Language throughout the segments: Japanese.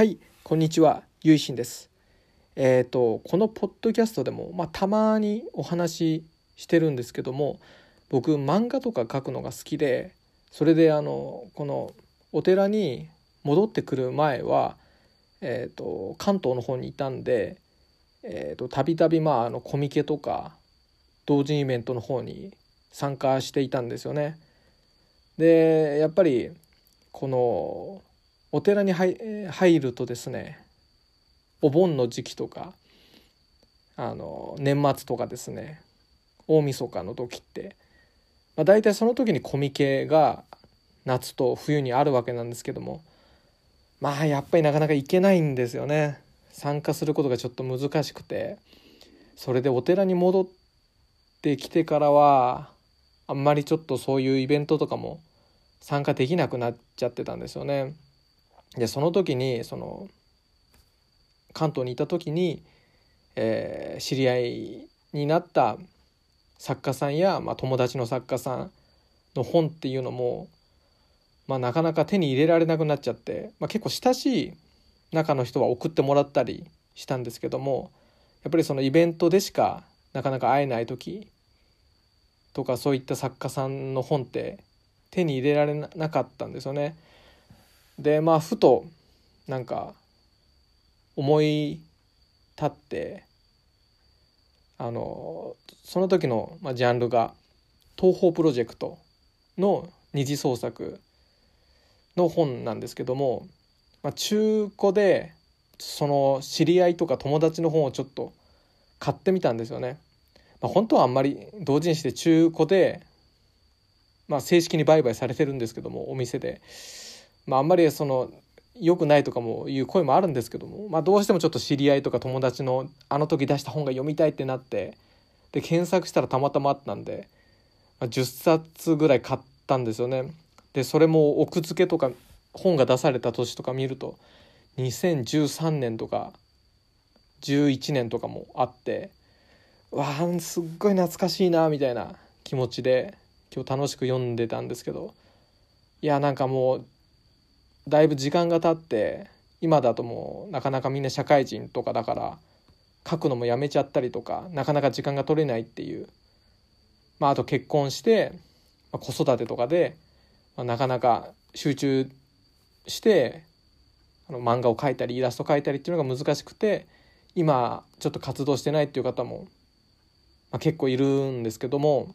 はいこんにちはゆいしんですえっ、ー、とこのポッドキャストでもまあ、たまにお話ししてるんですけども僕漫画とか描くのが好きでそれであのこのお寺に戻ってくる前はえーと、関東の方にいたんでたびたびまああのコミケとか同人イベントの方に参加していたんですよね。でやっぱりこのお寺に入るとですねお盆の時期とかあの年末とかですね大晦日の時って、まあ、大体その時にコミケが夏と冬にあるわけなんですけどもまあやっぱりなかなか行けないんですよね参加することがちょっと難しくてそれでお寺に戻ってきてからはあんまりちょっとそういうイベントとかも参加できなくなっちゃってたんですよね。でその時にその関東にいた時に、えー、知り合いになった作家さんや、まあ、友達の作家さんの本っていうのも、まあ、なかなか手に入れられなくなっちゃって、まあ、結構親しい中の人は送ってもらったりしたんですけどもやっぱりそのイベントでしかなかなか会えない時とかそういった作家さんの本って手に入れられなかったんですよね。でまあふとなんか思い立ってあのその時の、ま、ジャンルが東宝プロジェクトの二次創作の本なんですけども、まあ、中古でその知り合いとか友達の本をちょっと買ってみたんですよね。まあ、本当はあんまり同人誌で中古で、まあ、正式に売買されてるんですけどもお店で。まあ、あんまりその良くないとかもいう声もあるんですけども、まあ、どうしてもちょっと知り合いとか友達のあの時出した本が読みたいってなってで検索したらたまたまあったんで、まあ、10冊ぐらい買ったんですよね。でそれも奥付けとか本が出された年とか見ると2013年とか11年とかもあってわあすっごい懐かしいなみたいな気持ちで今日楽しく読んでたんですけどいやなんかもうだいぶ時間が経って今だともうなかなかみんな社会人とかだから書くのもやめちゃったりとかなかなか時間が取れないっていう。まああと結婚して、まあ、子育てとかで、まあ、なかなか集中してあの漫画を描いたりイラスト描いたりっていうのが難しくて今ちょっと活動してないっていう方も、まあ、結構いるんですけども、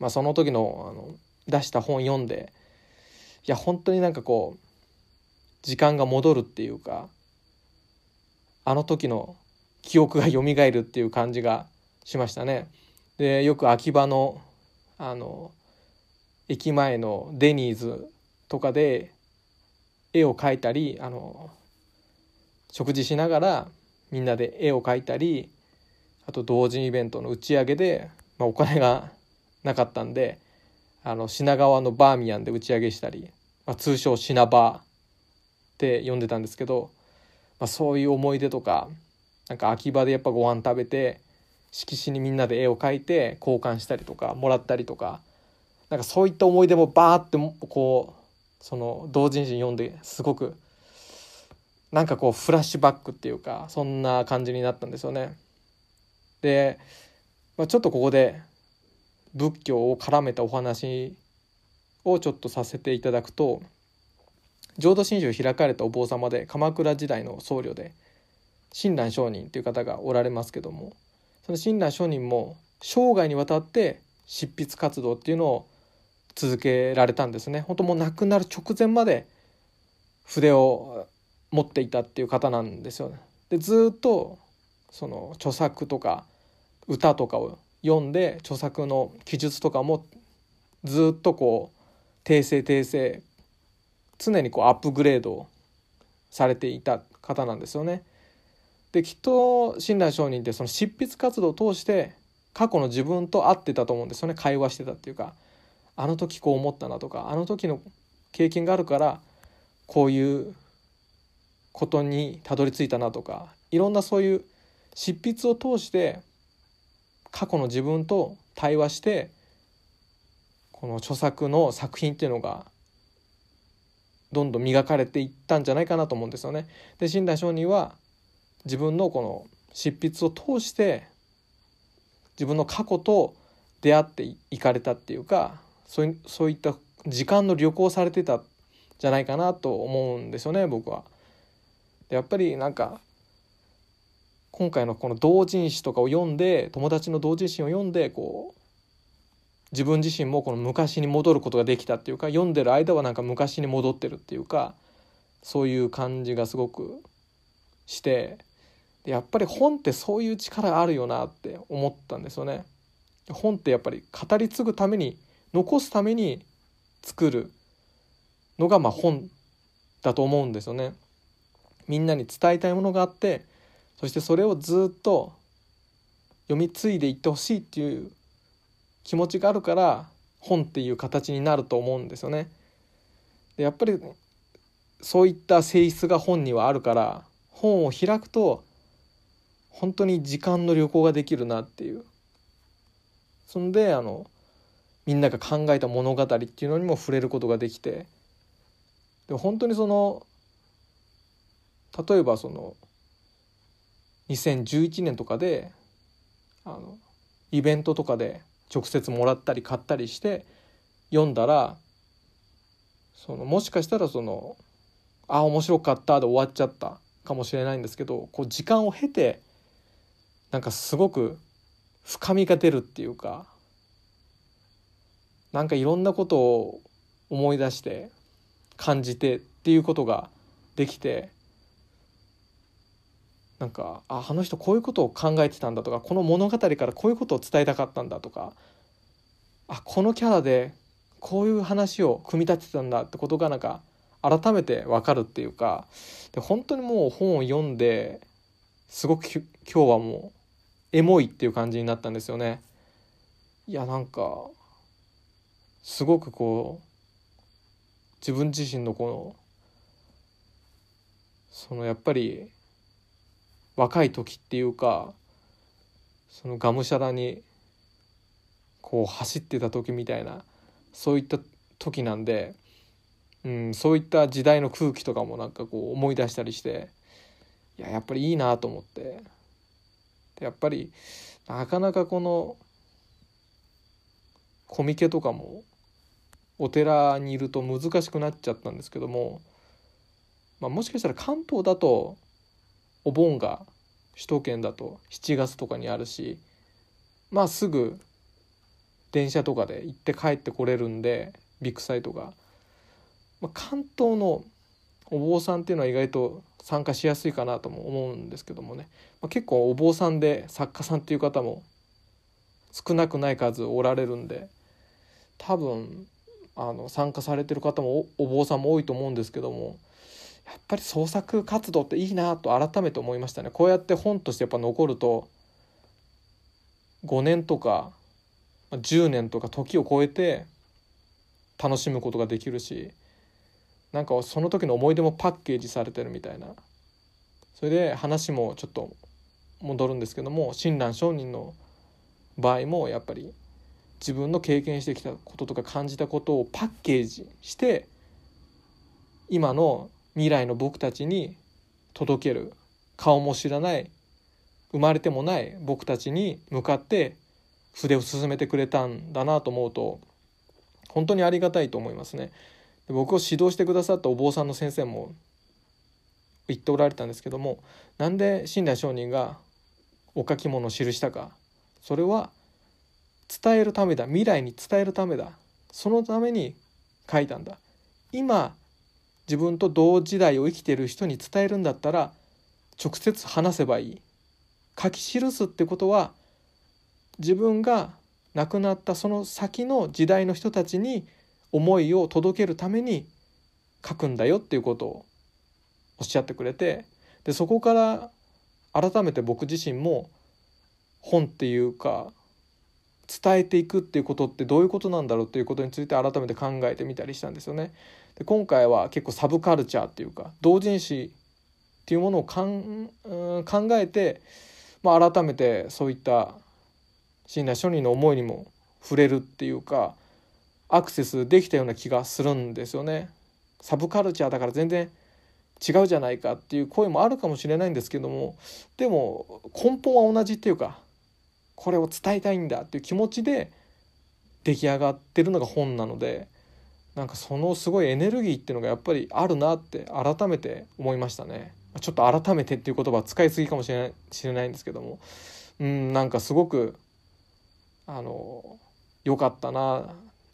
まあ、その時のあの出した本読んでや本当になんかこう時間が戻るっていうかあの時の記憶が蘇るっていう感じがしましたね。でよく秋葉のあの駅前のデニーズとかで絵を描いたりあの食事しながらみんなで絵を描いたりあと同人イベントの打ち上げで、まあ、お金がなかったんであの品川のバーミヤンで打ち上げしたり、まあ、通称品バーって呼んでたんですけど、まあ、そういう思い出とかなんか秋葉でやっぱご飯食べて色紙にみんなで絵を描いて交換したりとかもらったりとかなんかそういった思い出もバーってこうその同人誌に読んですごくなんかこうフラッシュバックっていうかそんな感じになったんですよね。で、まあ、ちょっとここで仏教を絡めたお話をちょっとさせていただくと浄土真宗開かれたお坊様で鎌倉時代の僧侶で親鸞上人という方がおられますけどもその親鸞上人も生涯にわたって執筆活動っていうのを続けられたんですね本当もう亡くなる直前まで筆を持っていたっていう方なんですよね。でずっとその著作とか歌とかを読んで著作の記述とかもずっとこう訂正訂正常にこうアップグレードされていた方なんですよね。できっと親鸞上人ってその執筆活動を通して過去の自分と会ってたと思うんですよね会話してたっていうかあの時こう思ったなとかあの時の経験があるからこういうことにたどり着いたなとかいろんなそういう執筆を通して過去の自分と対話してこの著作の作品っていうのがどんどん磨かれていったんじゃないかなと思うんですよね。で親鸞上人は自分のこの執筆を通して自分の過去と出会っていかれたっていうかそういそういった時間の旅行されてたじゃないかなと思うんですよね僕は。でやっぱりなんか今回のこの同人誌とかを読んで友達の同人誌を読んでこう自分自身もこの昔に戻ることができたっていうか読んでる間はなんか昔に戻ってるっていうかそういう感じがすごくしてやっぱり本ってそういう力あるよなって思ったんですよね。本ってやっぱり語り継ぐために残すために作るのがまあ本だと思うんですよね。みんなに伝えたいものがあってそしてそれをずっと読み継いでいってほしいっていう気持ちがあるから本っていう形になると思うんですよね。でやっぱりそういった性質が本にはあるから本を開くと本当に時間の旅行ができるなっていうそんであのみんなが考えた物語っていうのにも触れることができてで本当にその例えばその2011年とかであのイベントとかで直接もらったり買ったりして読んだらそのもしかしたらその「あ面白かった」で終わっちゃったかもしれないんですけどこう時間を経てなんかすごく深みが出るっていうかなんかいろんなことを思い出して感じてっていうことができてなんかああの人こういうことを考えてたんだとかこの物語からこういうことを伝えたかったんだとかあこのキャラでこういう話を組み立てたんだってことがなんか改めて分かるっていうかで本当にもう本を読んですごく今日はもうエモいっていう感じになったんですよね。いやなんかすごくこう自分自身のこのそのやっぱり若い時っていうかそのがむしゃらにこう走ってた時みたいなそういった時なんで、うん、そういった時代の空気とかもなんかこう思い出したりしていややっぱりいいなと思ってやっぱりなかなかこのコミケとかもお寺にいると難しくなっちゃったんですけども、まあ、もしかしたら関東だとお盆が首都圏だと7月とかにあるしまあすぐ電車とかで行って帰ってこれるんでビッグサイトが、まあ、関東のお坊さんっていうのは意外と参加しやすいかなとも思うんですけどもね、まあ、結構お坊さんで作家さんっていう方も少なくない数おられるんで多分あの参加されてる方もお坊さんも多いと思うんですけどもやっぱり創作活動っていいなと改めて思いましたね。こうやって本としてやっぱ残ると5年とか10年とか時を超えて楽しむことができるしなんかその時の思い出もパッケージされてるみたいな。それで話もちょっと戻るんですけども親鸞上人の場合もやっぱり自分の経験してきたこととか感じたことをパッケージして今の未来の僕たちに届ける。顔も知らない。生まれてもない。僕たちに向かって筆を進めてくれたんだなと思うと本当にありがたいと思いますね。僕を指導してくださったお坊さんの先生も言っておられたんですけどもなんで親鸞上人がお書き物を記したか。それは伝えるためだ。未来に伝えるためだ。そのために書いたんだ。今自分と同時代を生きている人に伝えるんだったら直接話せばいい。書き記すってことは自分が亡くなったその先の時代の人たちに思いを届けるために書くんだよっていうことをおっしゃってくれてでそこから改めて僕自身も本っていうか伝えていくっていうことってどういうことなんだろうっていうことについて改めて考えてみたりしたんですよね。で今回は結構サブカルチャーっていうか同人誌っていうものをかんん考えて、まあ、改めてそういった親鸞書人の思いにも触れるっていうかアクセスできたような気がするんですよね。サブカルチャーだから全然違うじゃないかっていう声もあるかもしれないんですけどもでも根本は同じっていうかこれを伝えたいんだっていう気持ちで出来上がってるのが本なのでなんかそのすごいエネルギーっていうのがやっぱりあるなって改めて思いましたね。ちょっと改めてっていう言葉は使いすぎかもしれない知れないんですけども。うんなんかすごくあの良かったな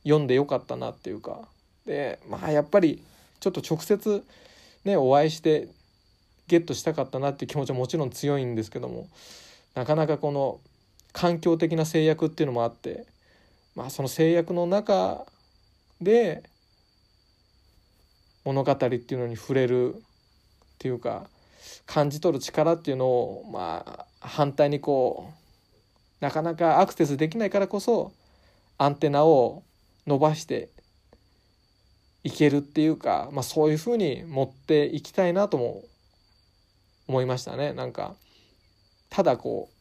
読んで良かったなっていうか。でまあやっぱりちょっと直接ねお会いしてゲットしたかったなっていう気持ちはもちろん強いんですけどもなかなかこの環境的な制約っていうのもあってまあその制約の中で物語っていうのに触れるっていうか感じ取る力っていうのをまあ反対にこうなかなかアクセスできないからこそアンテナを伸ばしていけるっていうか、まあ、そういうふうに持っていきたいなとも思いましたね。なんかただこう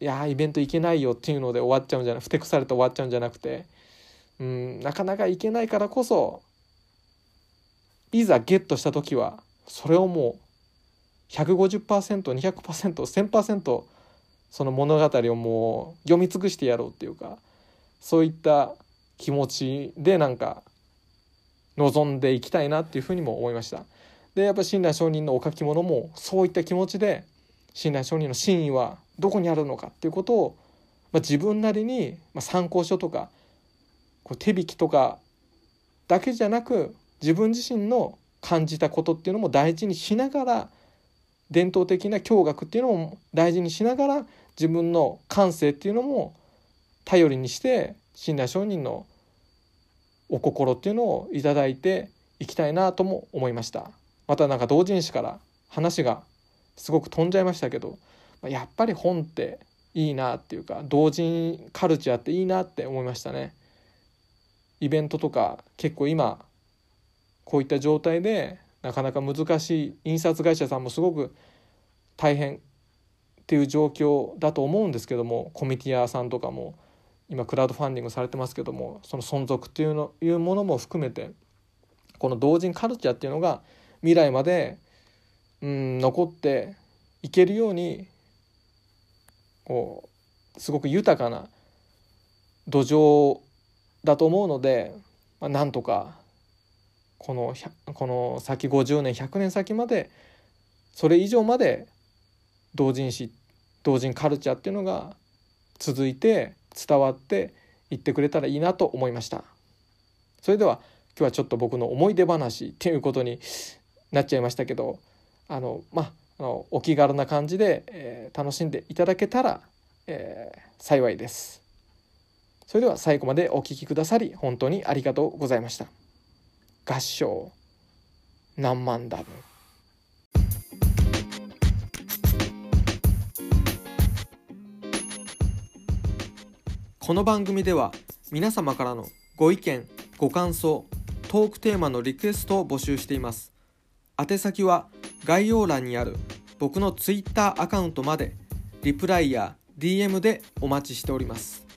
いやイベント行けないよっていうので終わっちゃうんじゃなくふてくされて終わっちゃうんじゃなくてうんなかなか行けないからこそいざゲットした時はそれをもう 150%200%1000% その物語をもう読み尽くしてやろうっていうかそういった気持ちでなんか望んでいきたいなっていうふうにも思いました。でやっぱ親鸞上人のお書き物もそういった気持ちで親鸞上人の真意はどこにあるのかっていうことを、まあ、自分なりに、まあ、参考書とかこう手引きとかだけじゃなく自分自身の感じたことっていうのも大事にしながら伝統的な教学っていうのも大事にしながら自分の感性っていうのも頼りにして親鸞上人のお心っていうのを頂いていきたいなとも思いました。またなんか同人誌から話がすごく飛んじゃいましたけどやっぱり本っていいなっていうか同人カルチャーっていいなって思いましたね。イベントとか結構今こういった状態でなかなか難しい印刷会社さんもすごく大変っていう状況だと思うんですけどもコミティアさんとかも今クラウドファンディングされてますけどもその存続っていうのいうものも含めてこの同人カルチャーっていうのが未来までうん残っていけるようにこうすごく豊かな土壌だと思うので、まあ、なんとかこのこの先50年100年先までそれ以上まで同人誌同人カルチャーっていうのが続いて伝わっていってくれたらいいなと思いました。それでは今日はちょっと僕の思い出話っていうことになっちゃいましたけどあのまああのお気軽な感じで、えー、楽しんでいただけたら、えー、幸いです。それでは最後までお聴きくださり本当にありがとうございました。合唱何万ダブこの番組では皆様からのご意見ご感想トークテーマのリクエストを募集しています。宛先は概要欄にある僕の Twitter アカウントまでリプライや DM でお待ちしております。